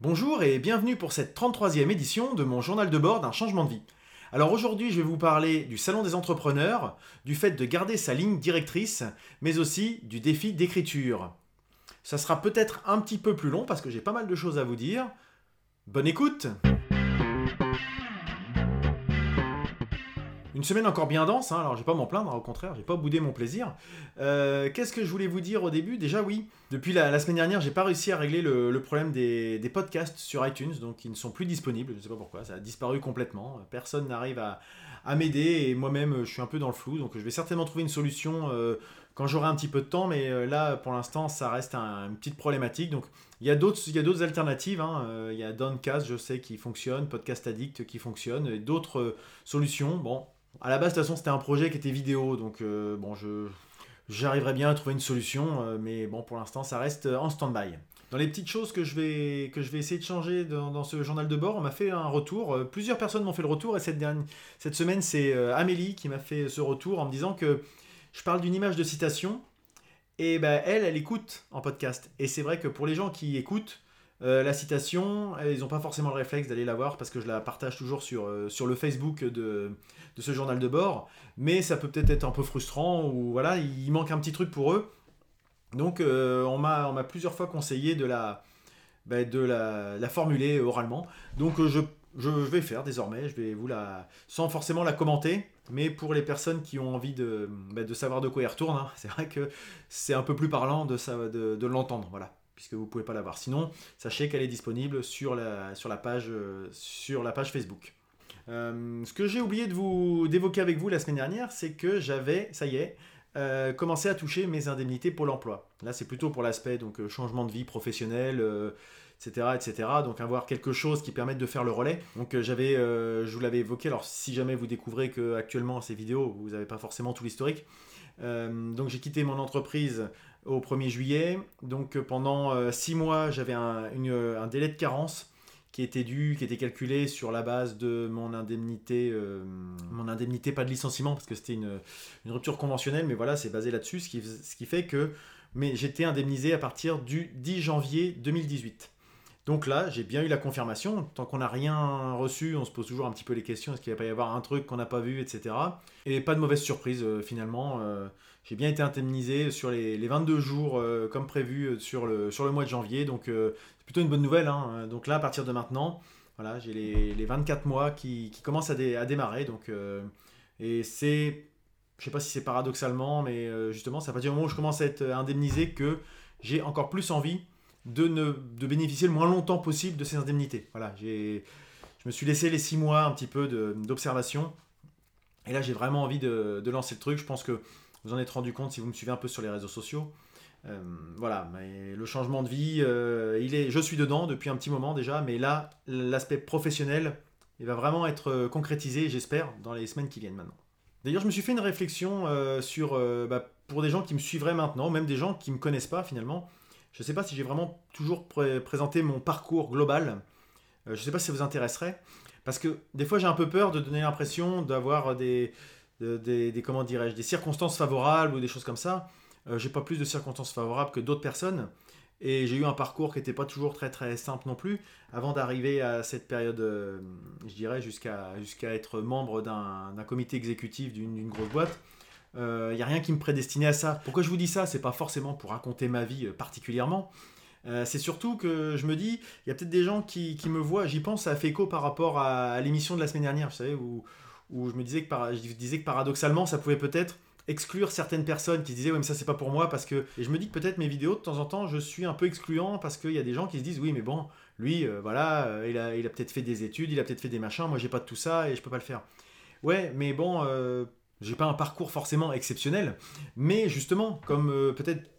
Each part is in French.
Bonjour et bienvenue pour cette 33e édition de mon journal de bord d'un changement de vie. Alors aujourd'hui je vais vous parler du Salon des entrepreneurs, du fait de garder sa ligne directrice, mais aussi du défi d'écriture. Ça sera peut-être un petit peu plus long parce que j'ai pas mal de choses à vous dire. Bonne écoute Une semaine encore bien dense, hein, alors je vais pas m'en plaindre, au contraire, j'ai pas boudé mon plaisir. Euh, qu'est-ce que je voulais vous dire au début? Déjà oui, depuis la, semaine dernière, j'ai pas réussi à régler le, problème des, podcasts sur iTunes, donc ils ne sont plus disponibles, je ne sais pas pourquoi, ça a disparu complètement, personne n'arrive à, m'aider et moi-même je suis un peu dans le flou, donc je vais certainement trouver une solution euh, quand j'aurai un petit peu de temps, mais euh, là pour l'instant ça reste une petite problématique, donc il y a d'autres alternatives, hein. il y a Downcast je sais qui fonctionne, Podcast Addict qui fonctionne, et d'autres solutions, bon à la base, de toute façon, c'était un projet qui était vidéo, donc euh, bon, je j'arriverai bien à trouver une solution, euh, mais bon, pour l'instant, ça reste euh, en stand-by. Dans les petites choses que je vais, que je vais essayer de changer dans, ce journal de bord, on m'a fait un retour. plusieurs personnes m'ont fait le retour, et cette, dernière, cette semaine, c'est Amélie qui m'a fait ce retour en me disant que je parle d'une image de citation, et ben, elle, elle écoute en podcast. Et c'est vrai que pour les gens qui écoutent, euh, la citation, ils n'ont pas forcément le réflexe d'aller la voir parce que je la partage toujours sur, euh, sur le Facebook de, de, ce journal de bord. Mais ça peut peut-être être un peu frustrant ou voilà, il manque un petit truc pour eux. Donc euh, on m'a plusieurs fois conseillé de la, bah, de la, formuler oralement. Donc je, je, vais faire désormais, je vais vous la. sans forcément la commenter. Mais pour les personnes qui ont envie de, bah, de savoir de quoi il retourne, hein, c'est vrai que c'est un peu plus parlant de, de, de l'entendre. Voilà puisque vous ne pouvez pas la voir. Sinon, sachez qu'elle est disponible sur la, sur la, page, euh, sur la page Facebook. Euh, ce que j'ai oublié d'évoquer avec vous la semaine dernière, c'est que j'avais, ça y est, euh, commencé à toucher mes indemnités pour l'emploi. Là, c'est plutôt pour l'aspect donc changement de vie professionnelle, etc., etc. Donc avoir quelque chose qui permette de faire le relais. Donc j'avais, je vous l'avais évoqué. Alors si jamais vous découvrez que actuellement ces vidéos, vous n'avez pas forcément tout l'historique. donc j'ai quitté mon entreprise au 1er juillet. Donc euh, pendant 6 euh, mois, j'avais un, un, délai de carence qui était dû, qui était calculé sur la base de mon indemnité, euh, mon indemnité pas de licenciement parce que c'était une, une, rupture conventionnelle, mais voilà, c'est basé là-dessus, ce qui, ce qui fait que mais j'étais indemnisé à partir du 10 janvier 2018. Donc là, j'ai bien eu la confirmation. Tant qu'on n'a rien reçu, on se pose toujours un petit peu les questions est-ce qu'il va pas y avoir un truc qu'on n'a pas vu, etc. Et pas de mauvaise surprise finalement. J'ai bien été indemnisé sur les, 22 jours euh, comme prévu euh, sur le, sur le mois de janvier. Donc euh, c'est plutôt une bonne nouvelle. Hein. Donc là, à partir de maintenant, voilà, j'ai les, 24 mois qui, commencent à, à, démarrer. Donc, et c'est, je sais pas si c'est paradoxalement, mais justement, ça à partir du moment où je commence à être indemnisé que j'ai encore plus envie de, ne, de bénéficier le moins longtemps possible de ces indemnités. Voilà, j'ai, je me suis laissé les 6 mois un petit peu d'observation. Et là, j'ai vraiment envie de, de lancer le truc. Je pense que vous en êtes rendu compte si vous me suivez un peu sur les réseaux sociaux. Euh, voilà, mais le changement de vie, euh, il est, je suis dedans depuis un petit moment déjà, mais là, l'aspect professionnel, il va vraiment être euh, concrétisé, j'espère, dans les semaines qui viennent maintenant. D'ailleurs, je me suis fait une réflexion sur, bah, pour des gens qui me suivraient maintenant, même des gens qui ne me connaissent pas finalement. Je ne sais pas si j'ai vraiment toujours présenté mon parcours global. je ne sais pas si ça vous intéresserait. Parce que des fois, j'ai un peu peur de donner l'impression d'avoir des, des, comment dirais-je, des circonstances favorables ou des choses comme ça. Euh, j'ai pas plus de circonstances favorables que d'autres personnes. Et j'ai eu un parcours qui n'était pas toujours très très simple non plus, avant d'arriver à cette période, euh, je dirais, jusqu'à jusqu'à être membre d'un comité exécutif d'une grosse boîte. Il euh, n'y a rien qui me prédestinait à ça. Pourquoi je vous dis ça? C'est pas forcément pour raconter ma vie particulièrement. c'est surtout que je me dis, il y a peut-être des gens qui, qui me voient, j'y pense, ça a fait écho par rapport à, à l'émission de la semaine dernière, vous savez, où, où je me disais que, je disais que paradoxalement, ça pouvait peut-être exclure certaines personnes qui disaient ouais mais ça c'est pas pour moi parce que et je me dis que peut-être mes vidéos de temps en temps je suis un peu excluant parce qu'il y a des gens qui se disent oui mais bon lui euh, voilà euh, il a, il a peut-être fait des études il a peut-être fait des machins moi j'ai pas de tout ça et je peux pas le faire. Ouais mais bon euh, j'ai pas un parcours forcément exceptionnel mais justement comme peut-être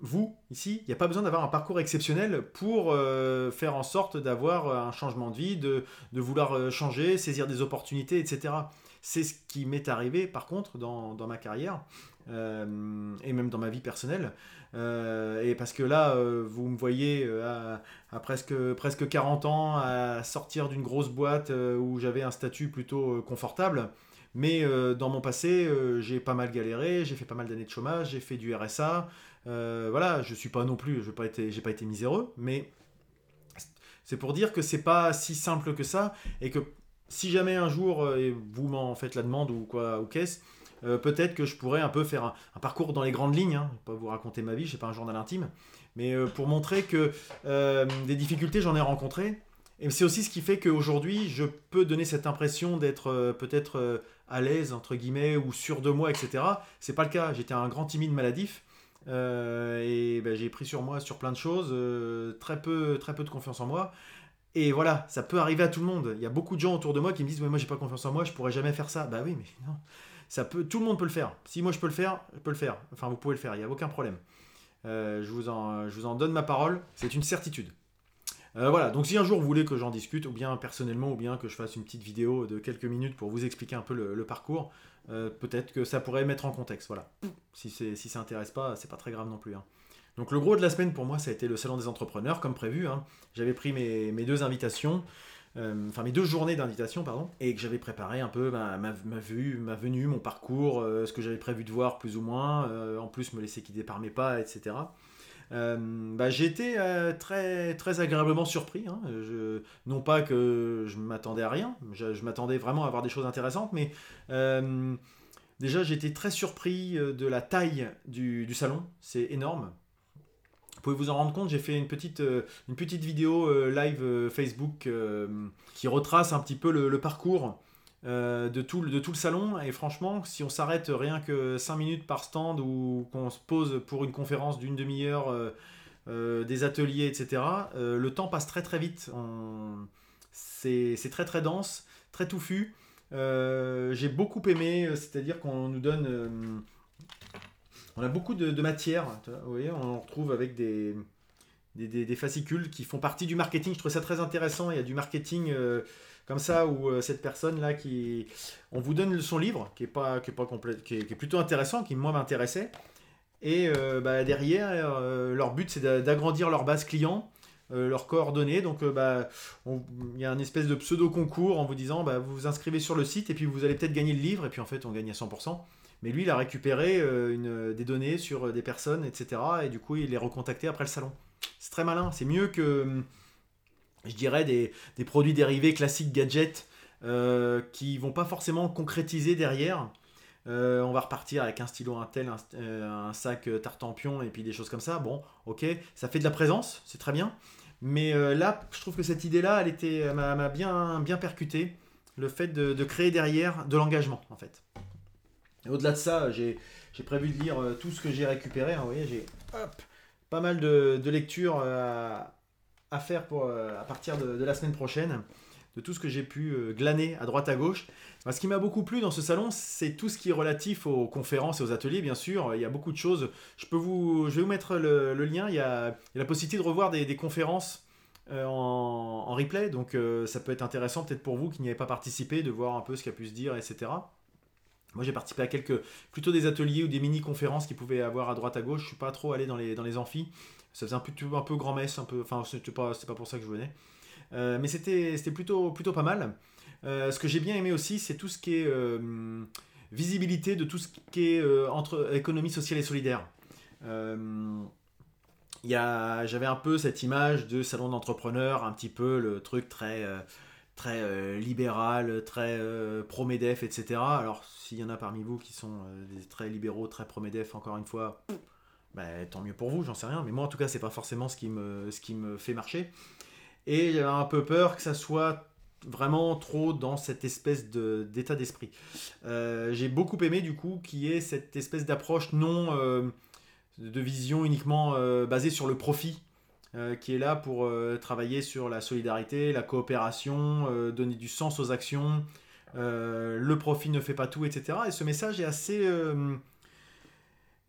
vous, ici, il n'y a pas besoin d'avoir un parcours exceptionnel pour euh, faire en sorte d'avoir euh, un changement de vie, de, vouloir euh, changer, saisir des opportunités, etc. C'est ce qui m'est arrivé, par contre, dans, ma carrière, et même dans ma vie personnelle. et parce que là, vous me voyez à, presque, presque 40 ans, à sortir d'une grosse boîte où j'avais un statut plutôt confortable. Mais dans mon passé, j'ai pas mal galéré, j'ai fait pas mal d'années de chômage, j'ai fait du RSA, euh, voilà, je suis pas non plus, je n'ai pas, été, pas miséreux, mais C'est pour dire que c'est pas si simple que ça et que si jamais un jour euh, vous m'en faites la demande ou quoi ou qu'est-ce, euh, peut-être que je pourrais un peu faire un, parcours dans les grandes lignes. Hein. Pas vous raconter ma vie, je sais pas un journal intime, mais euh, pour montrer que des difficultés j'en ai rencontrées. Et c'est aussi ce qui fait qu'aujourd'hui, je peux donner cette impression d'être peut-être à l'aise, entre guillemets, ou sûr de moi, etc. C'est pas le cas. J'étais un grand timide maladif. Et ben, j'ai pris sur moi sur plein de choses, très, peu, très peu de confiance en moi. Et voilà, ça peut arriver à tout le monde. Il y a beaucoup de gens autour de moi qui me disent ouais, moi j'ai pas confiance en moi, je pourrais jamais faire ça. Bah oui, mais non. Ça peut, tout le monde peut le faire. Si moi je peux le faire, je peux le faire. Enfin, vous pouvez le faire, il n'y a aucun problème. Euh, je, vous en, je vous en donne ma parole, c'est une certitude. Euh, voilà, donc si un jour vous voulez que j'en discute, ou bien personnellement, ou bien que je fasse une petite vidéo de quelques minutes pour vous expliquer un peu le, parcours, euh, peut-être que ça pourrait mettre en contexte. Voilà. Si, si ça intéresse pas, c'est pas très grave non plus. Hein. Donc le gros de la semaine pour moi, ça a été le salon des entrepreneurs, comme prévu. Hein. J'avais pris mes, deux invitations, euh, enfin mes deux journées d'invitation, pardon, et que j'avais préparé un peu ma, ma, vue, ma venue, mon parcours, euh, ce que j'avais prévu de voir plus ou moins, en plus me laisser guider par mes pas, etc. bah, j'ai été très, très agréablement surpris. Hein. Non pas que je m'attendais à rien, je, m'attendais vraiment à avoir des choses intéressantes, mais déjà j'ai été très surpris de la taille du, salon. C'est énorme. Vous pouvez vous en rendre compte, j'ai fait une petite, euh, une petite vidéo euh, live euh, Facebook qui retrace un petit peu le, parcours de, tout, de tout le salon. Et franchement, si on s'arrête rien que 5 minutes par stand ou qu'on se pose pour une conférence d'une demi-heure, des ateliers, etc., le temps passe très très vite. C'est très très dense, très touffu. j'ai beaucoup aimé, c'est-à-dire qu'on nous donne on a beaucoup de, matière. Vous voyez, on retrouve avec des, des, fascicules qui font partie du marketing. Je trouve ça très intéressant. Il y a du marketing euh, comme ça où euh, cette personne là qui, on vous donne son livre qui est pas qui est pas complet, qui est, plutôt intéressant, qui moi m'intéressait. Et euh, bah, derrière, leur but c'est d'agrandir leur base client. leurs coordonnées. Donc, bah, il y a un espèce de pseudo concours en vous disant, bah, vous vous inscrivez sur le site et puis vous allez peut-être gagner le livre. Et puis en fait, on gagne à 100%. Mais lui, il a récupéré euh, une, des données sur euh, des personnes, etc. Et du coup, il les recontacté après le salon. C'est très malin. C'est mieux que, hum, je dirais, des, produits dérivés classiques gadgets euh, qui vont pas forcément concrétiser derrière. on va repartir avec un stylo Intel, un, un sac Tartampion et puis des choses comme ça. Bon, ok, ça fait de la présence, c'est très bien. Mais là, je trouve que cette idée-là, elle était, m'a bien, bien percuté. Le fait de créer derrière de l'engagement, en fait. Au-delà de ça, j'ai prévu de lire euh, tout ce que j'ai récupéré. Hein, vous voyez, j'ai pas mal de, lectures euh, à, faire euh, à partir de, la semaine prochaine, de tout ce que j'ai pu glaner à droite à gauche. ce qui m'a beaucoup plu dans ce salon, c'est tout ce qui est relatif aux conférences et aux ateliers, bien sûr. Il y a beaucoup de choses. Je, peux vous, je vais vous mettre le, lien. Il y, a, la possibilité de revoir des, conférences en, en, replay. Donc ça peut être intéressant peut-être pour vous qui n'y avez pas participé, de voir un peu ce qu'il a pu se dire, etc. Moi, j'ai participé à quelques, plutôt des ateliers ou des mini-conférences qui pouvaient avoir à droite à gauche. Je suis pas trop allé dans les, dans les amphis. Ça faisait un peu, un peu grand-messe, un peu. Enfin, c'était pas, pas pour ça que je venais. Euh, mais c'était, plutôt, plutôt pas mal. Euh, ce que j'ai bien aimé aussi, c'est tout ce qui est euh, visibilité de tout ce qui est entre économie sociale et solidaire. J'avais un peu cette image de salon d'entrepreneur, un petit peu le truc très très libéral, très pro-MEDEF, etc. Alors, s'il y en a parmi vous qui sont très libéraux, très pro-MEDEF, encore une fois, bah, tant mieux pour vous, j'en sais rien. Mais moi, en tout cas, c'est pas forcément ce qui me, ce qui me fait marcher. Et j'avais un peu peur que ça soit vraiment trop dans cette espèce d'état d'esprit. J'ai beaucoup aimé, du coup, qui est cette espèce d'approche non de vision uniquement basée sur le profit euh, qui est là pour euh, travailler sur la solidarité, la coopération, euh, donner du sens aux actions. le profit ne fait pas tout, etc. Et ce message est assez,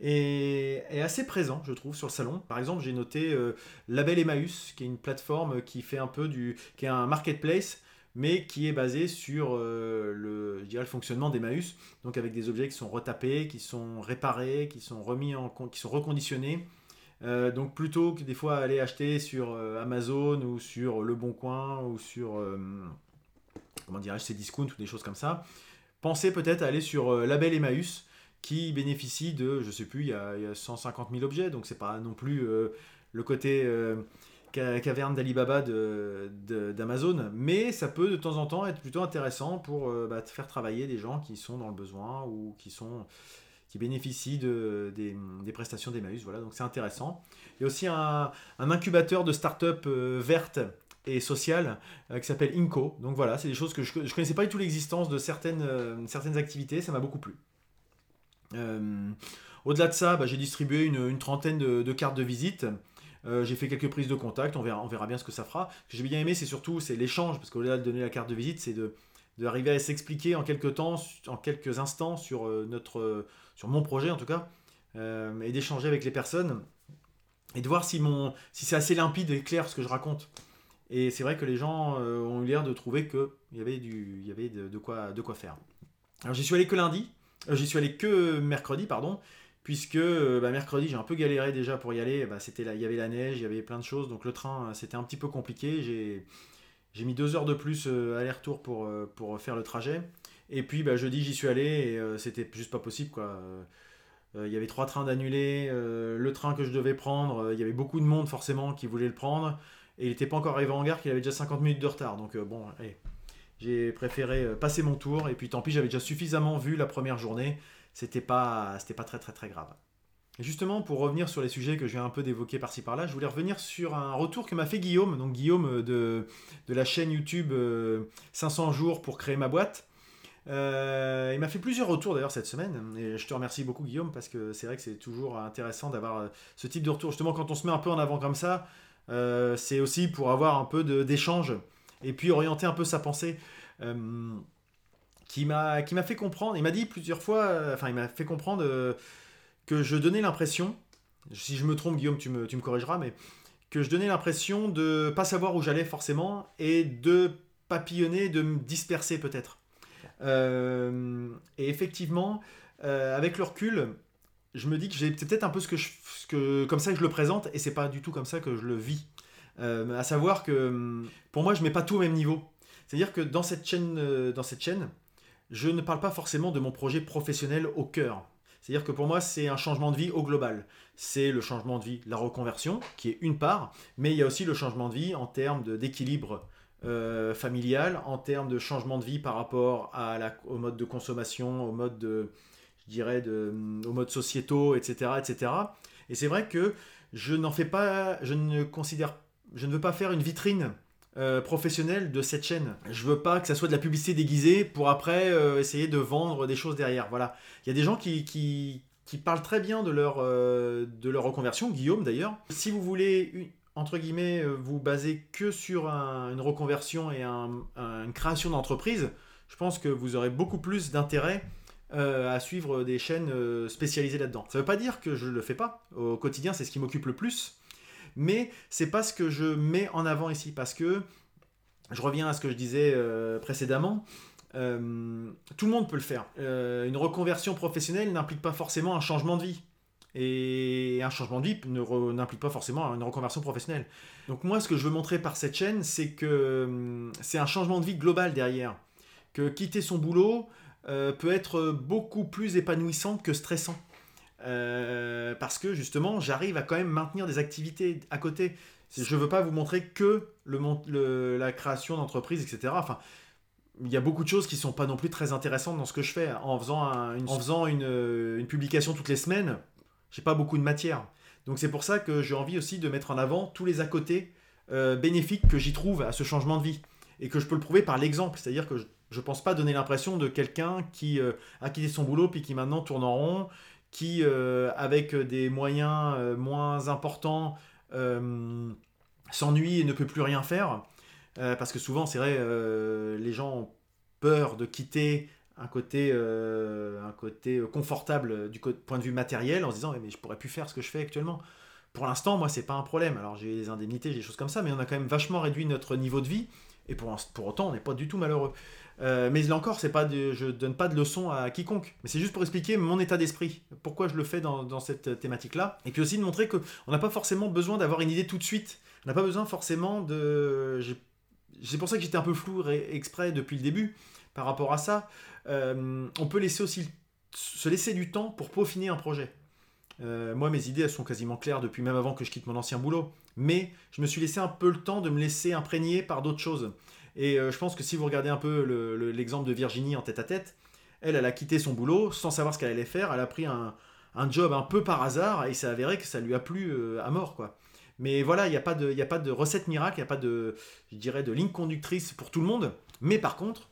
est, assez présent, je trouve, sur le salon. Par exemple, j'ai noté Label Emmaüs, qui est une plateforme qui fait un peu du, qui est un marketplace mais qui est basé sur le, je dirais, le fonctionnement d'Emmaüs, donc avec des objets qui sont retapés, qui sont réparés, qui sont remis en, qui sont reconditionnés, euh, donc plutôt que des fois aller acheter sur euh, Amazon ou sur Le Bon Coin ou sur euh, comment dirais-je, discount ou des choses comme ça, pensez peut-être à aller sur Label Emmaüs qui bénéficie de, je sais plus, il y a, 150 000 objets, donc c'est pas non plus le côté caverne d'Alibaba d'Amazon, mais ça peut de temps en temps être plutôt intéressant pour bah, faire travailler des gens qui sont dans le besoin ou qui sont qui bénéficient de, des, prestations d'Emmaüs. Voilà, donc c'est intéressant. Il y a aussi un, incubateur de start-up vertes et sociales qui s'appelle Inco. Donc voilà, c'est des choses que je ne connaissais pas du tout l'existence de certaines, certaines activités, ça m'a beaucoup plu. Au-delà de ça, bah, j'ai distribué une, trentaine de, cartes de visite. Euh, j'ai fait quelques prises de contact, on verra, on verra bien ce que ça fera. Ce que j'ai bien aimé, c'est surtout l'échange, parce qu'au-delà de donner la carte de visite, c'est de d'arriver à s'expliquer en quelques temps, en quelques instants sur euh, notre, sur mon projet en tout cas, euh, et d'échanger avec les personnes et de voir si si c'est assez limpide et clair ce que je raconte. Et c'est vrai que les gens ont eu l'air de trouver que il y avait du, y avait de, quoi, de quoi faire. Alors j'y suis allé que lundi, j'y suis allé que mercredi, pardon puisque euh, bah, mercredi j'ai un peu galéré déjà pour y aller, bah, c'était il y avait la neige, il y avait plein de choses, donc le train euh, c'était un petit peu compliqué, j'ai, mis deux heures de plus euh, aller-retour pour, pour faire le trajet, et puis bah, jeudi j'y suis allé et c'était juste pas possible quoi. Il y avait trois trains d'annulés, le train que je devais prendre, il y avait beaucoup de monde forcément qui voulait le prendre, et il n'était pas encore arrivé en gare, qu'il avait déjà 50 minutes de retard, donc bon, allez, j'ai préféré passer mon tour, et puis tant pis j'avais déjà suffisamment vu la première journée, c'était pas, c'était pas très très très grave. Justement, pour revenir sur les sujets que je viens un peu d'évoquer par-ci par-là, je voulais revenir sur un retour que m'a fait Guillaume, donc Guillaume euh, de, de la chaîne YouTube 500 euh, jours pour créer ma boîte. Euh, il m'a fait plusieurs retours d'ailleurs cette semaine, et je te remercie beaucoup Guillaume, parce que c'est vrai que c'est toujours intéressant d'avoir ce type de retour. Justement, quand on se met un peu en avant comme ça, c'est aussi pour avoir un peu d'échange, et puis orienter un peu sa pensée qui m'a qui m'a fait comprendre. Il m'a dit plusieurs fois, euh, enfin il m'a fait comprendre euh, que je donnais l'impression, si je me trompe Guillaume, tu me, tu me corrigeras, mais que je donnais l'impression de pas savoir où j'allais forcément et de papillonner, de me disperser peut-être. Euh, et effectivement, avec le recul, je me dis que c'est peut-être un peu ce que, ce que comme ça que je le présente et c'est pas du tout comme ça que je le vis. À savoir que pour moi, je mets pas tout au même niveau. C'est-à-dire que dans cette chaîne, dans cette chaîne, je ne parle pas forcément de mon projet professionnel au cœur. C'est-à-dire que pour moi, c'est un changement de vie au global. C'est le changement de vie, la reconversion, qui est une part, mais il y a aussi le changement de vie en termes d'équilibre euh, familial, en termes de changement de vie par rapport à la, au mode de consommation, au mode de, je dirais, de, au mode sociétaux, etc., etc. Et c'est vrai que je n'en fais pas, je ne considère, je ne veux pas faire une vitrine euh, professionnel de cette chaîne. Je veux pas que ça soit de la publicité déguisée pour après euh, essayer de vendre des choses derrière. Voilà. Il y a des gens qui, parlent très bien de leur, euh, de leur reconversion, Guillaume d'ailleurs. Si vous voulez, entre guillemets, vous baser que sur une reconversion et une création d'entreprise, je pense que vous aurez beaucoup plus d'intérêt à suivre des chaînes spécialisées là-dedans. Ça ne veut pas dire que je ne le fais pas. Au quotidien, c'est ce qui m'occupe le plus mais c'est pas ce que je mets en avant ici parce que je reviens à ce que je disais euh, précédemment. Euh, tout le monde peut le faire. Euh, une reconversion professionnelle n'implique pas forcément un changement de vie. Et un changement de vie n'implique pas forcément une reconversion professionnelle. Donc moi, ce que je veux montrer par cette chaîne, c'est que c'est un changement de vie global derrière. Que quitter son boulot peut être beaucoup plus épanouissant que stressant. Euh, parce que justement, j'arrive à quand même maintenir des activités à côté. Je ne veux pas vous montrer que la création d'entreprise, etc. Enfin, il y a beaucoup de choses qui sont pas non plus très intéressantes dans ce que je fais. En faisant, une, en faisant une, publication toutes les semaines, j'ai pas beaucoup de matière. Donc c'est pour ça que j'ai envie aussi de mettre en avant tous les à côté euh, bénéfiques que j'y trouve à ce changement de vie. Et que je peux le prouver par l'exemple. C'est-à-dire que je ne pense pas donner l'impression de quelqu'un qui euh, a quitté son boulot puis qui maintenant tourne en rond qui, euh, avec des moyens euh, moins importants, euh, s'ennuie et ne peut plus rien faire. parce que souvent, c'est vrai, les gens ont peur de quitter un côté, un côté confortable du point de vue matériel en se disant mais je pourrais plus faire ce que je fais actuellement. Pour l'instant, moi, c'est pas un problème. Alors, j'ai des indemnités, j'ai des choses comme ça, mais on a quand même vachement réduit notre niveau de vie. Et pour, pour autant, on n'est pas du tout malheureux. Euh, mais là encore, c'est pas de, je donne pas de leçons à quiconque. Mais c'est juste pour expliquer mon état d'esprit. Pourquoi je le fais dans, cette thématique-là. Et puis aussi de montrer qu'on n'a pas forcément besoin d'avoir une idée tout de suite. On n'a pas besoin forcément de. C'est pour ça que j'étais un peu flou exprès depuis le début par rapport à ça. Euh, on peut laisser aussi se laisser du temps pour peaufiner un projet. moi, mes idées, elles sont quasiment claires depuis même avant que je quitte mon ancien boulot. Mais je me suis laissé un peu le temps de me laisser imprégner par d'autres choses. Et je pense que si vous regardez un peu l'exemple de Virginie en tête à tête, elle, elle a quitté son boulot sans savoir ce qu'elle allait faire. Elle a pris un, job un peu par hasard et s'est avéré que ça lui a plu à mort, quoi. Mais voilà, il n'y a, pas de, a pas de recette miracle, il n'y a pas de, je dirais, de ligne conductrice pour tout le monde. Mais par contre,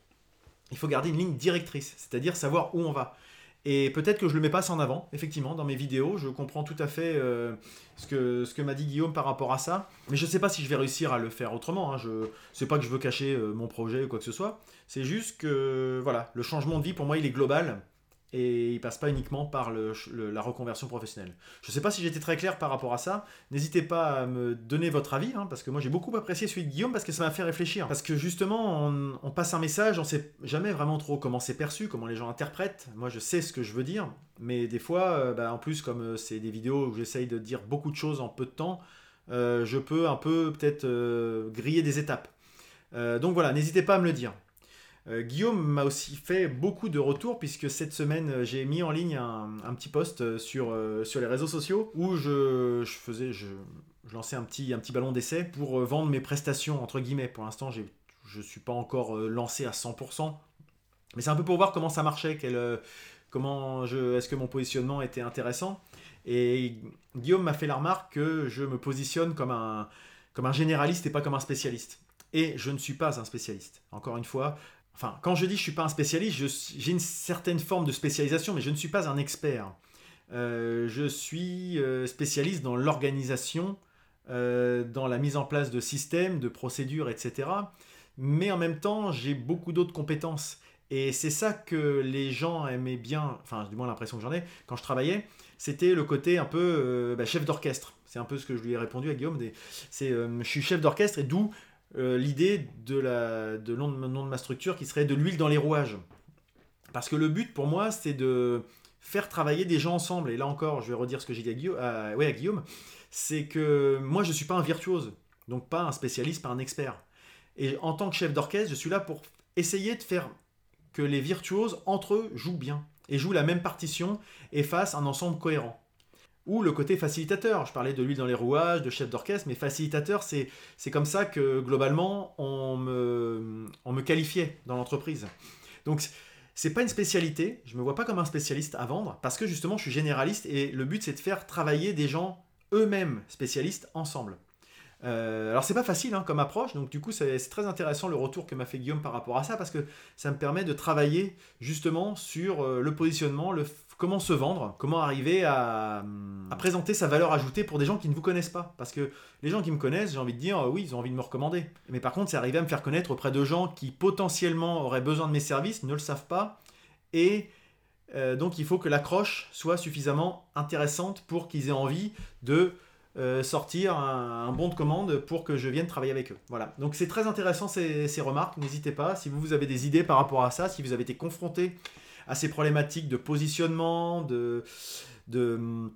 il faut garder une ligne directrice, c'est-à-dire savoir où on va. Et peut-être que je le mets pas en avant, effectivement, dans mes vidéos. Je comprends tout à fait euh, ce que, ce que m'a dit Guillaume par rapport à ça. Mais je ne sais pas si je vais réussir à le faire autrement. Hein. Je sais pas que je veux cacher euh, mon projet ou quoi que ce soit. C'est juste que, voilà, le changement de vie, pour moi, il est global et il passe pas uniquement par la reconversion professionnelle. Je ne sais pas si j'étais très clair par rapport à ça. N'hésitez pas à me donner votre avis, hein, parce que moi j'ai beaucoup apprécié celui de Guillaume parce que ça m'a fait réfléchir. Parce que justement, on, passe un message, on sait jamais vraiment trop comment c'est perçu, comment les gens interprètent. Moi je sais ce que je veux dire, mais des fois, euh, bah, en plus comme euh, c'est des vidéos où j'essaye de dire beaucoup de choses en peu de temps, euh, je peux un peu peut-être griller des étapes. donc voilà, n'hésitez pas à me le dire. Euh, Guillaume m'a aussi fait beaucoup de retours puisque cette semaine euh, j'ai mis en ligne un, petit post euh, sur, sur les réseaux sociaux où je, faisais, je, lançais un petit, un petit ballon d'essai pour vendre mes prestations entre guillemets. Pour l'instant, je ne suis pas encore lancé à 100%, mais c'est un peu pour voir comment ça marchait, comment est-ce que mon positionnement était intéressant. Et Guillaume m'a fait la remarque que je me positionne comme un, comme un généraliste et pas comme un spécialiste. Et je ne suis pas un spécialiste. Encore une fois, Enfin, quand je dis je suis pas un spécialiste, j'ai une certaine forme de spécialisation, mais je ne suis pas un expert. Euh, je suis euh, spécialiste dans l'organisation, euh, dans la mise en place de systèmes, de procédures, etc. Mais en même temps, j'ai beaucoup d'autres compétences. Et c'est ça que les gens aimaient bien, enfin, du moins l'impression que j'en ai, quand je travaillais, c'était le côté un peu bah, chef d'orchestre. C'est un peu ce que je lui ai répondu à Guillaume. C'est, je suis chef d'orchestre et d'où euh, l'idée de la de nom, de de ma structure qui serait de l'huile dans les rouages. Parce que le but pour moi, c'est de faire travailler des gens ensemble. Et là encore, je vais redire ce que j'ai dit à Guillaume, à Guillaume c'est que moi, je ne suis pas un virtuose, donc pas un spécialiste, pas un expert. Et en tant que chef d'orchestre, je suis là pour essayer de faire que les virtuoses, entre eux, jouent bien, et jouent la même partition, et fassent un ensemble cohérent ou le côté facilitateur. Je parlais de l'huile dans les rouages, de chef d'orchestre, mais facilitateur, c'est, c'est comme ça que globalement on me, on me qualifiait dans l'entreprise. Donc c'est pas une spécialité, je me vois pas comme un spécialiste à vendre, parce que justement je suis généraliste et le but c'est de faire travailler des gens eux-mêmes spécialistes ensemble. Euh, alors c'est pas facile hein, comme approche, donc du coup c'est, très intéressant le retour que m'a fait Guillaume par rapport à ça, parce que ça me permet de travailler justement sur euh, le positionnement, le, comment se vendre, comment arriver à, présenter sa valeur ajoutée pour des gens qui ne vous connaissent pas. Parce que les gens qui me connaissent, j'ai envie de dire, euh, oui, ils ont envie de me recommander. Mais par contre, c'est arriver à me faire connaître auprès de gens qui potentiellement auraient besoin de mes services, ne le savent pas. Et euh, donc, il faut que l'accroche soit suffisamment intéressante pour qu'ils aient envie de euh, sortir un, bon de commande pour que je vienne travailler avec eux. Voilà. Donc c'est très intéressant ces, ces remarques. N'hésitez pas. Si vous avez des idées par rapport à ça, si vous avez été confronté à ces problématiques de positionnement, de, de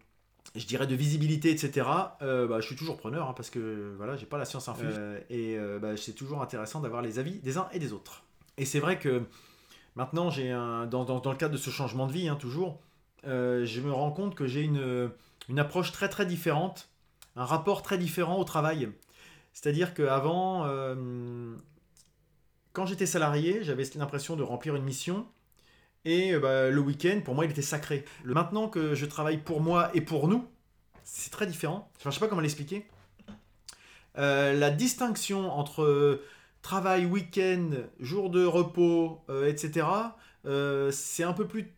je dirais de visibilité, etc. Euh, bah, je suis toujours preneur hein, parce que voilà, j'ai pas la science infuse euh, et euh, bah, c'est toujours intéressant d'avoir les avis des uns et des autres. Et c'est vrai que maintenant, j'ai un, dans, dans, le cadre de ce changement de vie, hein, toujours, je me rends compte que j'ai une, une approche très très différente, un rapport très différent au travail. C'est-à-dire qu'avant, quand j'étais salarié, j'avais l'impression de remplir une mission et euh, bah, le week-end, pour moi, il était sacré. Maintenant que je travaille pour moi et pour nous, c'est très différent. Enfin, je sais pas comment l'expliquer. Euh, la distinction entre euh, travail, week-end, jour de repos, etc., c'est un peu plus,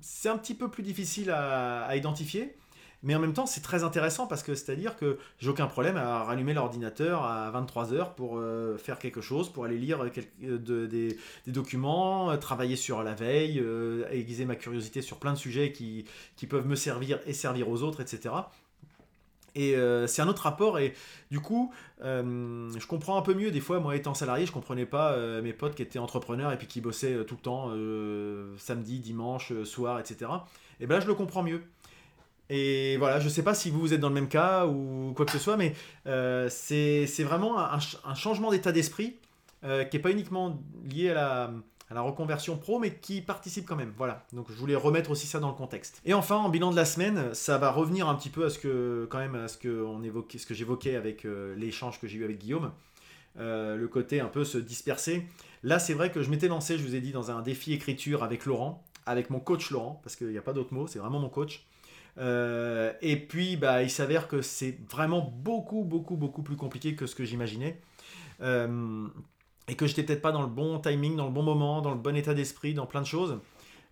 c'est un petit peu plus difficile à identifier. Mais en même temps, c'est très intéressant parce que c'est-à-dire que j'ai aucun problème à rallumer l'ordinateur à 23h pour euh, faire quelque chose, pour aller lire euh, des, documents, euh, travailler sur la veille, aiguiser ma curiosité sur plein de sujets qui, peuvent me servir et servir aux autres, etc. Et c'est un autre rapport et du coup, je comprends un peu mieux. Des fois, moi étant salarié, je comprenais pas mes potes qui étaient entrepreneurs et puis qui bossaient tout le temps, samedi, dimanche, soir, etc. Et ben là, je le comprends mieux. Et voilà, je ne sais pas si vous, êtes dans le même cas ou quoi que ce soit, mais euh, c'est vraiment un, changement d'état d'esprit euh, qui n'est pas uniquement lié à la reconversion pro, mais qui participe quand même. Voilà. Donc je voulais remettre aussi ça dans le contexte. Et enfin, en bilan de la semaine, ça va revenir un petit peu à ce que, quand même, à ce que que j'évoquais avec euh, l'échange que j'ai eu avec Guillaume. Euh, le côté un peu se disperser. Là, c'est vrai que je m'étais lancé, je vous ai dit, dans un défi écriture avec Laurent, avec mon coach Laurent, parce qu'il n'y a pas d'autre mot, c'est vraiment mon coach. Euh, et puis, bah, il s'avère que c'est vraiment beaucoup, beaucoup, beaucoup plus compliqué que ce que j'imaginais. Euh, et que j'étais peut-être pas dans le bon timing, dans le bon moment, dans le bon état d'esprit, dans plein de choses.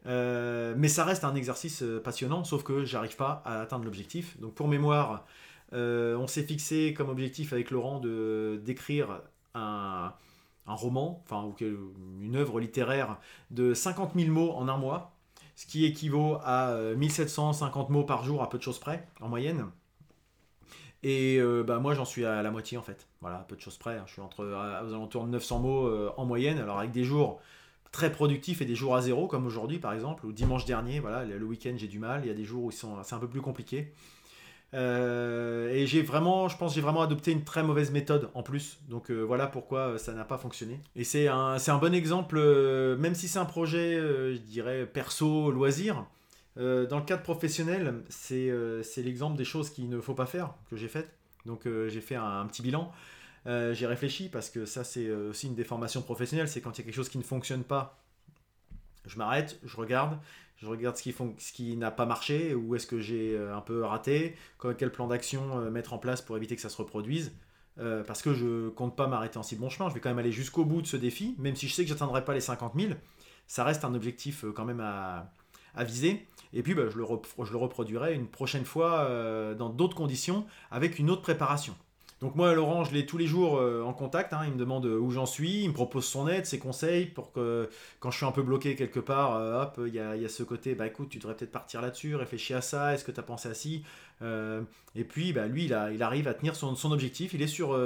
Euh, mais ça reste un exercice passionnant, sauf que j'arrive pas à atteindre l'objectif. Donc pour mémoire, on s'est fixé comme objectif avec Laurent de d'écrire un, un, roman, enfin une œuvre littéraire de 50 000 mots en un mois ce qui équivaut à 1750 euh, mots par jour à peu de choses près, en moyenne. Et euh, bah, moi, j'en suis à la moitié en fait. Voilà, à peu de choses près. Hein. Je suis entre, aux alentours de 900 mots euh, en moyenne. Alors, avec des jours très productifs et des jours à zéro, comme aujourd'hui par exemple, ou dimanche dernier, voilà, le week-end j'ai du mal. Il y a des jours où c'est un peu plus compliqué. Euh, et j'ai vraiment, je pense, j'ai vraiment adopté une très mauvaise méthode en plus. Donc euh, voilà pourquoi euh, ça n'a pas fonctionné. Et c'est un, c'est un bon exemple, même si c'est un projet, je dirais, perso, loisir. dans le cadre professionnel, c'est, c'est l'exemple des choses qu'il ne faut pas faire que j'ai faites. Donc j'ai fait un, petit bilan. j'ai réfléchi parce que ça, c'est aussi une déformation professionnelle. C'est quand il y a quelque chose qui ne fonctionne pas, je m'arrête, je regarde, je regarde ce qui, n'a pas marché, où est-ce que j'ai euh, un peu raté, quel plan d'action euh, mettre en place pour éviter que ça se reproduise. Euh, parce que je compte pas m'arrêter en si bon chemin, je vais quand même aller jusqu'au bout de ce défi, même si je sais que j'atteindrai pas les 50 000, ça reste un objectif quand même à, viser. Et puis bah, je, le reproduirai une prochaine fois dans d'autres conditions, avec une autre préparation. Donc moi, Laurent, je l'ai tous les jours euh, en contact. Hein. il me demande où j'en suis, il me propose son aide, ses conseils pour que quand je suis un peu bloqué quelque part, euh, hop, il y a, ce côté, bah écoute, tu devrais peut-être partir là-dessus, réfléchir à ça, est-ce que tu as pensé à ci euh, Et puis, bah, lui, il, arrive à tenir son, objectif, il est sur,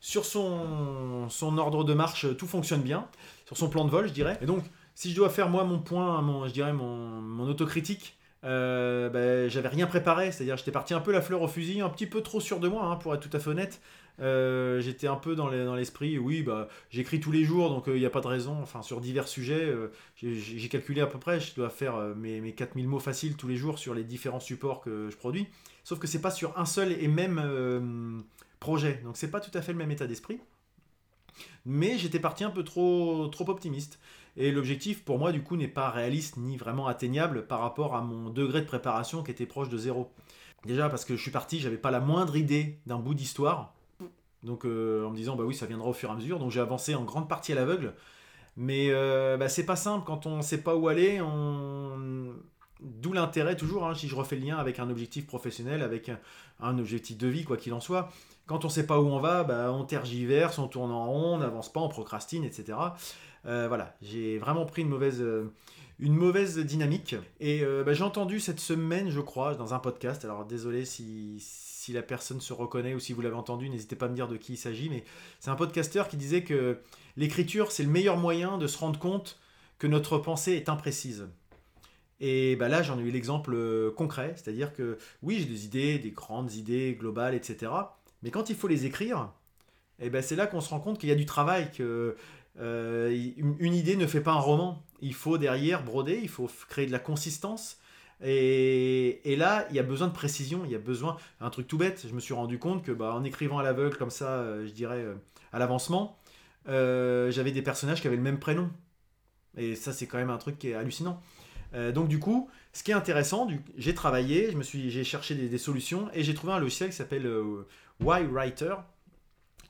sur son, son ordre de marche, tout fonctionne bien, sur son plan de vol, je dirais. Et donc, si je dois faire moi mon point, mon, je dirais mon, mon autocritique, euh, ben, j'avais rien préparé, c'est-à-dire j'étais parti un peu la fleur au fusil, un petit peu trop sûr de moi, hein, pour être tout à fait honnête. Euh, j'étais un peu dans l'esprit, oui, bah, j'écris tous les jours, donc il euh, n'y a pas de raison, enfin sur divers sujets, j'ai calculé à peu près, je dois faire mes, mes 4000 mots faciles tous les jours sur les différents supports que je produis, sauf que c'est pas sur un seul et même projet, donc c'est pas tout à fait le même état d'esprit. Mais j'étais parti un peu trop, trop optimiste. Et l'objectif pour moi du coup n'est pas réaliste ni vraiment atteignable par rapport à mon degré de préparation qui était proche de zéro. Déjà parce que je suis parti, j'avais pas la moindre idée d'un bout d'histoire. Donc euh, en me disant bah oui ça viendra au fur et à mesure. Donc j'ai avancé en grande partie à l'aveugle. Mais euh, bah, c'est pas simple quand on sait pas où aller. D'où l'intérêt toujours, hein, si je refais le lien avec un objectif professionnel, avec un, objectif de vie, quoi qu'il en soit. Quand on sait pas où on va, bah, on tergiverse, on tourne en rond, on n'avance pas, on procrastine, etc. Euh, voilà, j'ai vraiment pris une mauvaise, euh, une mauvaise dynamique. Et euh, bah, j'ai entendu cette semaine, je crois, dans un podcast. Alors désolé si, si la personne se reconnaît ou si vous l'avez entendu, n'hésitez pas à me dire de qui il s'agit. Mais c'est un podcasteur qui disait que l'écriture, c'est le meilleur moyen de se rendre compte que notre pensée est imprécise. Et bah là, j'en ai eu l'exemple concret, c'est-à-dire que oui, j'ai des idées, des grandes idées globales, etc. Mais quand il faut les écrire, et eh ben c'est là qu'on se rend compte qu'il y a du travail, que euh, une idée ne fait pas un roman. Il faut derrière broder, il faut créer de la consistance. Et, là, il y a besoin de précision, il y a besoin. Un truc tout bête, je me suis rendu compte que bah, en écrivant à l'aveugle comme ça, euh, je dirais euh, à l'avancement, j'avais des personnages qui avaient le même prénom. Et ça, c'est quand même un truc qui est hallucinant. donc du coup, ce qui est intéressant, j'ai travaillé, je me suis, j'ai cherché des, des, solutions et j'ai trouvé un logiciel qui s'appelle Y-Writer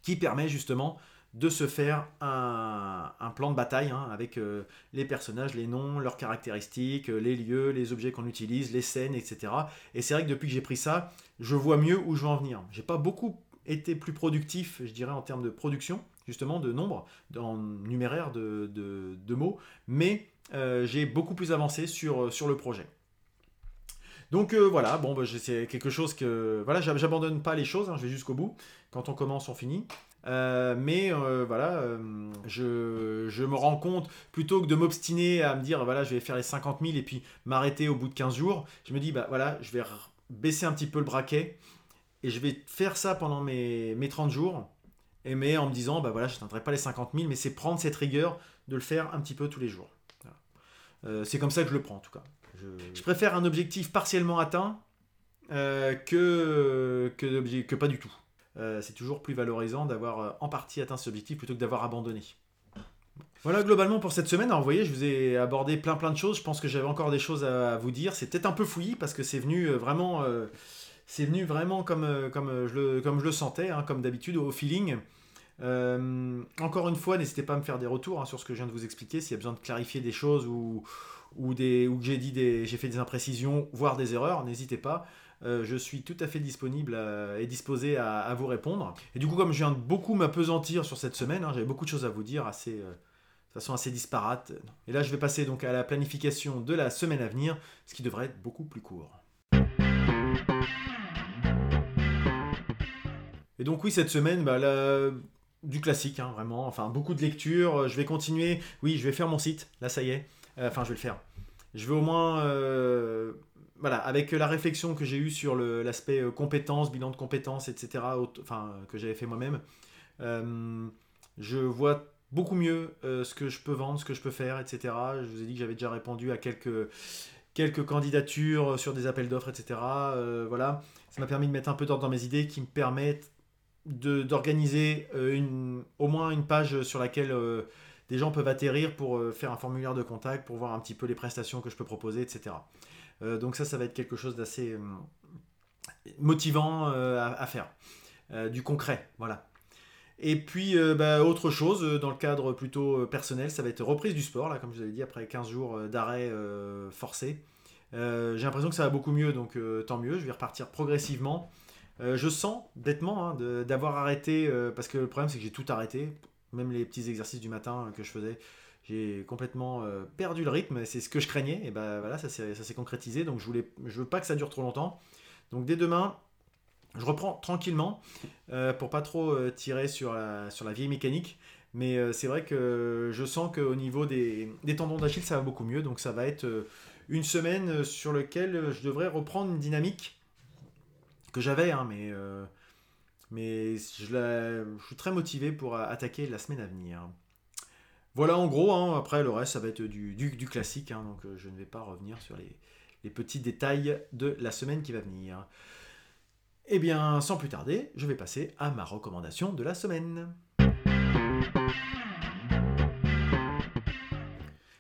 qui permet justement de se faire un, plan de bataille hein, avec euh, les personnages, les noms, leurs caractéristiques, euh, les lieux, les objets qu'on utilise, les scènes, etc. Et c'est vrai que depuis que j'ai pris ça, je vois mieux où je veux en venir. J'ai pas beaucoup été plus productif, je dirais, en termes de production, justement, de nombre, en numéraire de, mots, mais euh, j'ai beaucoup plus avancé sur, le projet. Donc voilà, bon, bah, c'est quelque chose que. Voilà, j'abandonne pas les choses, hein, je vais jusqu'au bout. Quand on commence, on finit. Euh, mais euh, voilà, euh, je, me rends compte, plutôt que de m'obstiner à me dire, voilà, je vais faire les 50 000 et puis m'arrêter au bout de 15 jours, je me dis, bah voilà, je vais baisser un petit peu le braquet et je vais faire ça pendant mes, mes 30 jours. Et mais en me disant, bah voilà, je n'atteindrai pas les 50 000, mais c'est prendre cette rigueur de le faire un petit peu tous les jours. C'est comme ça que je le prends en tout cas. Je, préfère un objectif partiellement atteint que, que, pas du tout. Euh, c'est toujours plus valorisant d'avoir en partie atteint cet objectif plutôt que d'avoir abandonné. Voilà globalement pour cette semaine. Alors vous voyez, je vous ai abordé plein plein de choses. Je pense que j'avais encore des choses à, vous dire. C'est peut-être un peu fouillis parce que c'est venu vraiment, c'est venu vraiment comme, comme, je, le, comme je le sentais, hein, comme d'habitude au feeling. Euh, encore une fois, n'hésitez pas à me faire des retours hein, sur ce que je viens de vous expliquer. S'il y a besoin de clarifier des choses ou, ou, des, ou que j'ai dit des, j'ai fait des imprécisions, voire des erreurs, n'hésitez pas. Euh, je suis tout à fait disponible et disposé à, vous répondre. Et du coup, comme je viens de beaucoup m'apesantir sur cette semaine, hein, j'avais beaucoup de choses à vous dire, assez, euh, de façon assez disparate. Et là, je vais passer donc à la planification de la semaine à venir, ce qui devrait être beaucoup plus court. Et donc oui, cette semaine, bah, du classique, hein, vraiment. Enfin, beaucoup de lectures. Je vais continuer. Oui, je vais faire mon site. Là, ça y est. Euh, enfin, je vais le faire. Je vais au moins. Euh, voilà, avec la réflexion que j'ai eue sur l'aspect euh, compétences, bilan de compétences, etc., enfin, que j'avais fait moi-même, je vois beaucoup mieux ce que je peux vendre, ce que je peux faire, etc. Je vous ai dit que j'avais déjà répondu à quelques, quelques candidatures sur des appels d'offres, etc. voilà, ça m'a permis de mettre un peu d'ordre dans mes idées qui me permettent d'organiser euh, au moins une page sur laquelle euh, des gens peuvent atterrir pour euh, faire un formulaire de contact, pour voir un petit peu les prestations que je peux proposer, etc. donc ça, ça va être quelque chose d'assez motivant à, faire. du concret, voilà. Et puis, bah, autre chose, dans le cadre plutôt personnel, ça va être reprise du sport, là, comme je vous avais dit, après 15 jours d'arrêt forcé. J'ai l'impression que ça va beaucoup mieux, donc tant mieux, je vais repartir progressivement. Euh, je sens bêtement hein, d'avoir arrêté, euh, parce que le problème c'est que j'ai tout arrêté, même les petits exercices du matin euh, que je faisais, j'ai complètement perdu le rythme, c'est ce que je craignais, et ben voilà, ça s'est concrétisé, donc je voulais, je veux pas que ça dure trop longtemps. Donc dès demain, je reprends tranquillement, pour pas trop tirer sur la, vieille mécanique, mais c'est vrai que je sens qu'au niveau des, tendons d'Achille, ça va beaucoup mieux, donc ça va être une semaine sur laquelle je devrais reprendre une dynamique que j'avais, hein, euh, mais je, suis très motivé pour attaquer la semaine à venir. Voilà en gros, hein, après le reste ça va être du, classique, hein, donc euh, je ne vais pas revenir sur les, petits détails de la semaine qui va venir. Eh bien, sans plus tarder, je vais passer à ma recommandation de la semaine.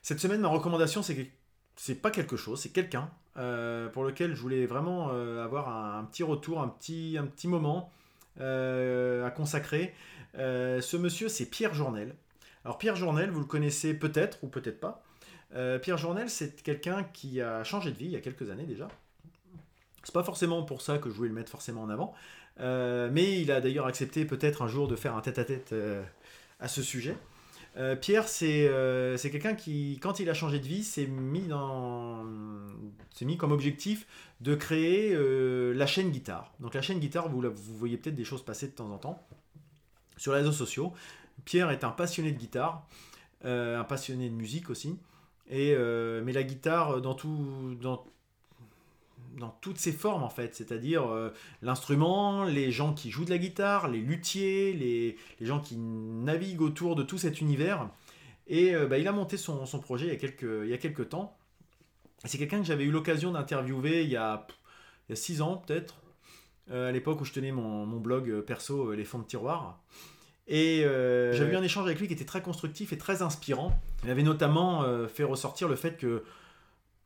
Cette semaine, ma recommandation, c'est pas quelque chose, c'est quelqu'un euh, pour lequel je voulais vraiment euh, avoir un, petit retour, un petit, moment à consacrer. ce monsieur, c'est Pierre Journel. Alors Pierre Journel, vous le connaissez peut-être ou peut-être pas. Pierre Journel, c'est quelqu'un qui a changé de vie il y a quelques années déjà. C'est pas forcément pour ça que je voulais le mettre forcément en avant, mais il a d'ailleurs accepté peut-être un jour de faire un tête-à-tête à ce sujet. Euh, Pierre, euh, c'est quelqu'un qui, quand il a changé de vie, s'est mis, mis comme objectif de créer euh, la chaîne guitare. Donc la chaîne guitare, vous, vous voyez peut-être des choses passer de temps en temps sur les réseaux sociaux. Pierre est un passionné de guitare, un passionné de musique aussi. Et, mais la guitare, dans tout, dans, dans toutes ses formes en fait, c'est-à-dire euh, l'instrument, les gens qui jouent de la guitare, les luthiers, les, gens qui naviguent autour de tout cet univers. Et euh, bah, il a monté son, projet il y a quelques, il y a quelques temps. C'est quelqu'un que j'avais eu l'occasion d'interviewer il, y a six ans peut-être, euh, à l'époque où je tenais mon, mon blog perso Les fonds de tiroir. Et j'avais eu un échange avec lui qui était très constructif et très inspirant. Il avait notamment fait ressortir le fait que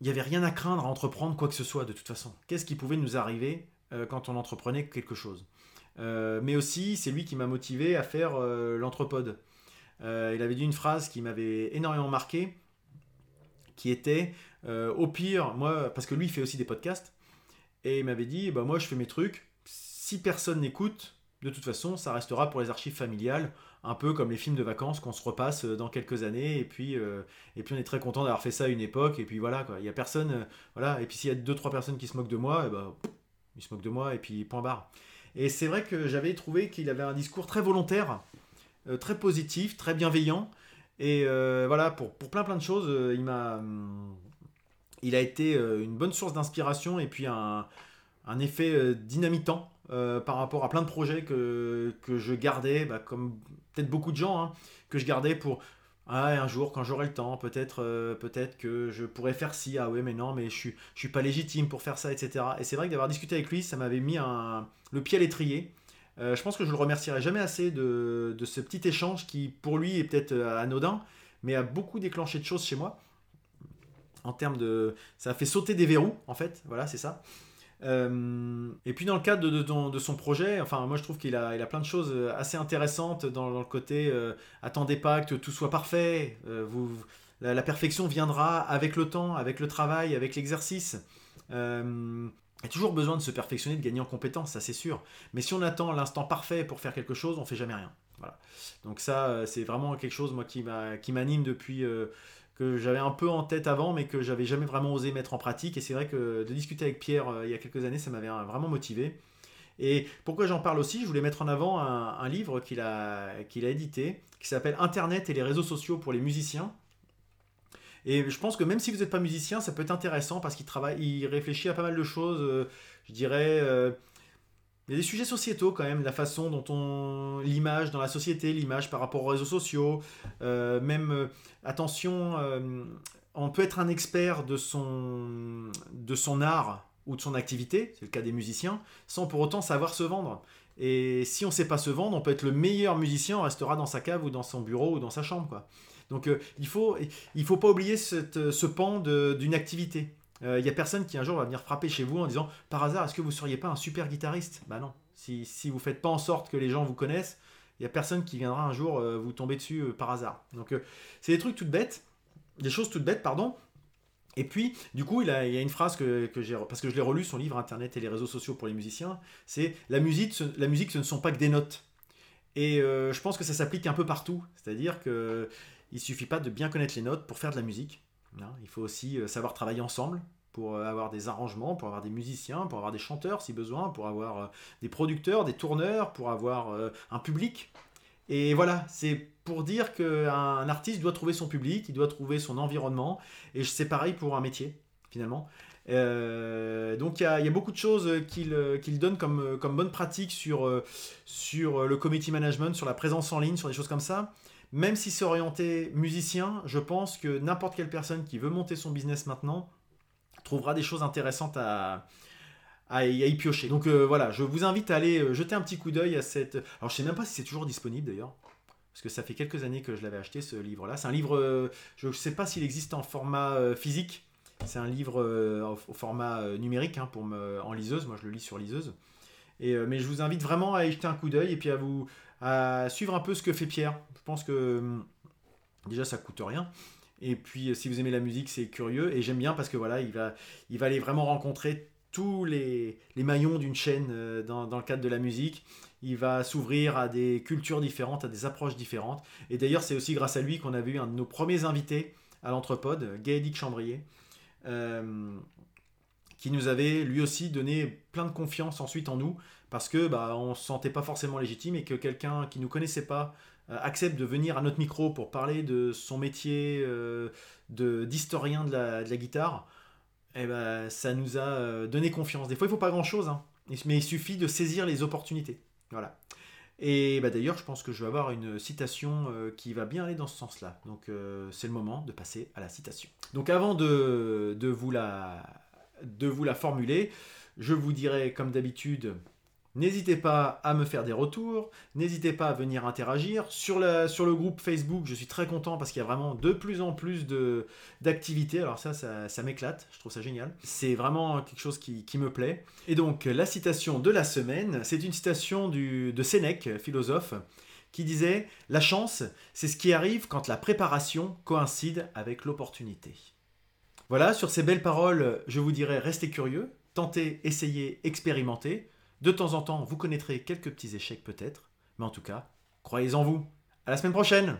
il n'y avait rien à craindre à entreprendre quoi que ce soit de toute façon. Qu'est-ce qui pouvait nous arriver euh, quand on entreprenait quelque chose? Euh, Mais aussi, c'est lui qui m'a motivé à faire euh, l'entrepode. il avait dit une phrase qui m'avait énormément marqué, qui était au pire, moi, parce que lui fait aussi des podcasts, et il m'avait dit, bah moi je fais mes trucs, si personne n'écoute, de toute façon, ça restera pour les archives familiales, un peu comme les films de vacances qu'on se repasse euh, dans quelques années, et puis, euh, et puis on est très content d'avoir fait ça à une époque, et puis voilà, quoi. Il y a personne, euh, voilà, et puis s'il y a deux, trois personnes qui se moquent de moi, eh ben, ils se moquent de moi, et puis point barre. Et c'est vrai que j'avais trouvé qu'il avait un discours très volontaire, très positif, très bienveillant, et voilà, pour, pour plein plein de choses, il m'a... il a été une bonne source d'inspiration, et puis un, un effet dynamitant euh, par rapport à plein de projets que, que je gardais, bah, comme peut-être beaucoup de gens, hein, que je gardais pour ah, un jour, quand j'aurai le temps, peut-être euh, peut-être que je pourrais faire ci, ah ouais, mais non, mais je suis, je suis pas légitime pour faire ça, etc. Et c'est vrai que d'avoir discuté avec lui, ça m'avait mis un, le pied à l'étrier. Euh, je pense que je le remercierai jamais assez de, de, ce petit échange qui, pour lui, est peut-être anodin, mais a beaucoup déclenché de choses chez moi. En termes de. Ça a fait sauter des verrous, en fait, voilà, c'est ça. Euh, et puis dans le cadre de, son projet, enfin moi je trouve qu'il a, il a plein de choses euh, assez intéressantes dans, le côté euh, attendez pas que tout soit parfait, vous, la, perfection viendra avec le temps, avec le travail, avec l'exercice. il y a toujours besoin de se perfectionner, de gagner en compétences, ça c'est sûr. Mais si on attend l'instant parfait pour faire quelque chose, on fait jamais rien. Voilà. Donc ça c'est vraiment quelque chose moi qui m'anime depuis que j'avais un peu en tête avant, mais que j'avais jamais vraiment osé mettre en pratique. Et c'est vrai que de discuter avec Pierre euh, il y a quelques années, ça m'avait vraiment motivé. Et pourquoi j'en parle aussi Je voulais mettre en avant un, livre qu'il a, qu'il a édité, qui s'appelle Internet et les réseaux sociaux pour les musiciens. Et je pense que même si vous n'êtes pas musicien, ça peut être intéressant parce qu'il travaille, il réfléchit à pas mal de choses, euh, je dirais, euh, il y a des sujets sociétaux quand même, la façon dont on. l'image dans la société, l'image par rapport aux réseaux sociaux, euh, même, euh, attention, euh, on peut être un expert de son, de son art ou de son activité, c'est le cas des musiciens, sans pour autant savoir se vendre. Et si on ne sait pas se vendre, on peut être le meilleur musicien, on restera dans sa cave ou dans son bureau ou dans sa chambre. Quoi. Donc il ne faut, il faut pas oublier ce pan d'une activité. Il euh, n'y a personne qui un jour va venir frapper chez vous en disant par hasard, est-ce que vous ne seriez pas un super guitariste? Bah non. Si, vous faites pas en sorte que les gens vous connaissent, il n'y a personne qui viendra un jour euh, vous tomber dessus euh, par hasard. Donc c'est des trucs toutes bêtes, des choses toutes bêtes, pardon. Et puis, du coup, il, y a une phrase que, j'ai, parce que je l'ai relu, son livre Internet et les réseaux sociaux pour les musiciens, c'est la musique, la musique, ce ne sont pas que des notes. Et je pense que ça s'applique un peu partout. C'est-à-dire que il suffit pas de bien connaître les notes pour faire de la musique. Hein, il faut aussi euh, savoir travailler ensemble pour euh, avoir des arrangements, pour avoir des musiciens, pour avoir des chanteurs si besoin, pour avoir euh, des producteurs, des tourneurs, pour avoir un public. Et voilà, c'est pour dire qu'un artiste doit trouver son public, il doit trouver son environnement, et c'est pareil pour un métier, finalement. donc il y, a beaucoup de choses qu'il donne comme, comme bonne pratique sur, sur le committee management, sur la présence en ligne, sur des choses comme ça même si c'est orienté musicien, je pense que n'importe quelle personne qui veut monter son business maintenant trouvera des choses intéressantes à, y, piocher. Donc euh, voilà, je vous invite à aller euh, jeter un petit coup d'œil à cette... Alors je sais même pas si c'est toujours disponible d'ailleurs, parce que ça fait quelques années que je l'avais acheté ce livre-là. C'est un livre, euh, je ne sais pas s'il existe en format physique, c'est un livre au, format numérique hein, pour en liseuse, moi je le lis sur liseuse. Mais je vous invite vraiment à y jeter un coup d'œil et puis à vous, à suivre un peu ce que fait Pierre. Je pense que hum, déjà ça coûte rien. Et puis si vous aimez la musique, c'est curieux. Et j'aime bien parce que voilà, il va, il va aller vraiment rencontrer tous les, les maillons d'une chaîne euh, dans, dans, le cadre de la musique. Il va s'ouvrir à des cultures différentes, à des approches différentes. Et d'ailleurs, c'est aussi grâce à lui qu'on a vu un de nos premiers invités à l'Entrepode, Gaëdic Chambrier, euh, qui nous avait lui aussi donné plein de confiance ensuite en nous parce que bah, on se sentait pas forcément légitime et que quelqu'un qui nous connaissait pas euh, accepte de venir à notre micro pour parler de son métier euh, de d'historien de la, guitare, et eh ben, ça nous a euh, donné confiance. Des fois, il faut pas grand-chose, hein, mais il suffit de saisir les opportunités. Voilà. Et bah, d'ailleurs, je pense que je vais avoir une citation qui va bien aller dans ce sens-là. Donc, c'est le moment de passer à la citation. Donc, avant de, de, vous, la, de vous la formuler, je vous dirai, comme d'habitude, N'hésitez pas à me faire des retours, n'hésitez pas à venir interagir. Sur, le groupe Facebook, je suis très content parce qu'il y a vraiment de plus en plus d'activités. Alors ça, ça, m'éclate, je trouve ça génial. C'est vraiment quelque chose qui, me plaît. Et donc, la citation de la semaine, c'est une citation de Sénèque, philosophe, qui disait « La chance, c'est ce qui arrive quand la préparation coïncide avec l'opportunité. » Voilà, sur ces belles paroles, je vous dirais restez curieux, tentez, essayez, expérimentez. De temps en temps, vous connaîtrez quelques petits échecs peut-être, mais en tout cas, croyez en vous. À la semaine prochaine